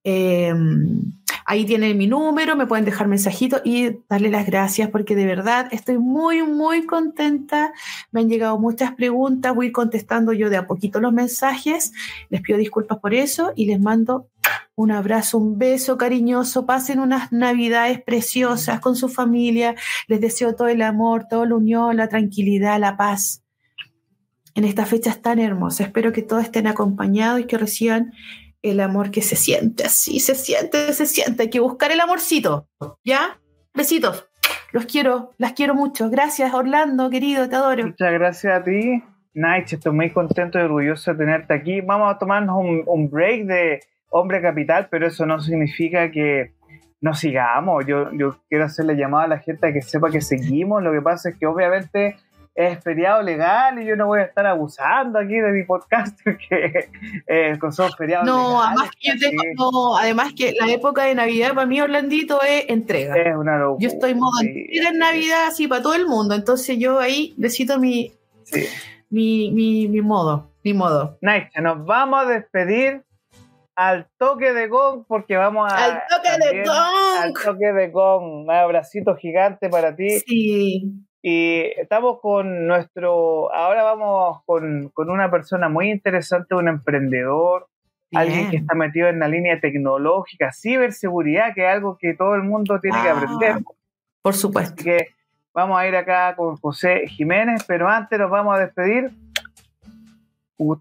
Em, ahí tienen mi número, me pueden dejar mensajitos y darle las gracias porque de verdad estoy muy, muy contenta. Me han llegado muchas preguntas, voy contestando yo de a poquito los mensajes. Les pido disculpas por eso y les mando un abrazo, un beso cariñoso. Pasen unas navidades preciosas con su familia. Les deseo todo el amor, toda la unión, la tranquilidad, la paz en estas fechas tan hermosas. Espero que todos estén acompañados y que reciban el amor que se siente así, se siente, se siente. Hay que buscar el amorcito, ¿ya? Besitos. Los quiero, las quiero mucho. Gracias, Orlando, querido, te adoro. Muchas gracias a ti. Night, estoy muy contento y orgulloso de tenerte aquí. Vamos a tomarnos un, break de hombre capital, pero eso no significa que no sigamos. Yo, yo quiero hacerle llamada a la gente a que sepa que seguimos. Lo que pasa es que obviamente es feriado legal y yo no voy a estar abusando aquí de mi podcast [LAUGHS] que eh, son feriados no, Además que yo tengo, no, además que la época de Navidad para mí, Orlandito, es entrega. Es una locura. Yo estoy modo entrega en Navidad así para todo el mundo, entonces yo ahí necesito mi, mi, mi, mi modo, mi modo. Nice, nos vamos a despedir al toque de gong porque vamos a... Al toque de gong. Al toque de gong. Un abracito gigante para ti. Sí. Y estamos con nuestro, ahora vamos con, una persona muy interesante, un emprendedor, alguien que está metido en la línea tecnológica, ciberseguridad, que es algo que todo el mundo tiene que ah, aprender. Por supuesto. Así que vamos a ir acá con José Jiménez, pero antes nos vamos a despedir.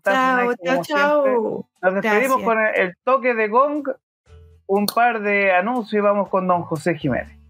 chao, chao, chao. Nos despedimos con el toque de gong, un par de anuncios y vamos con don José Jiménez.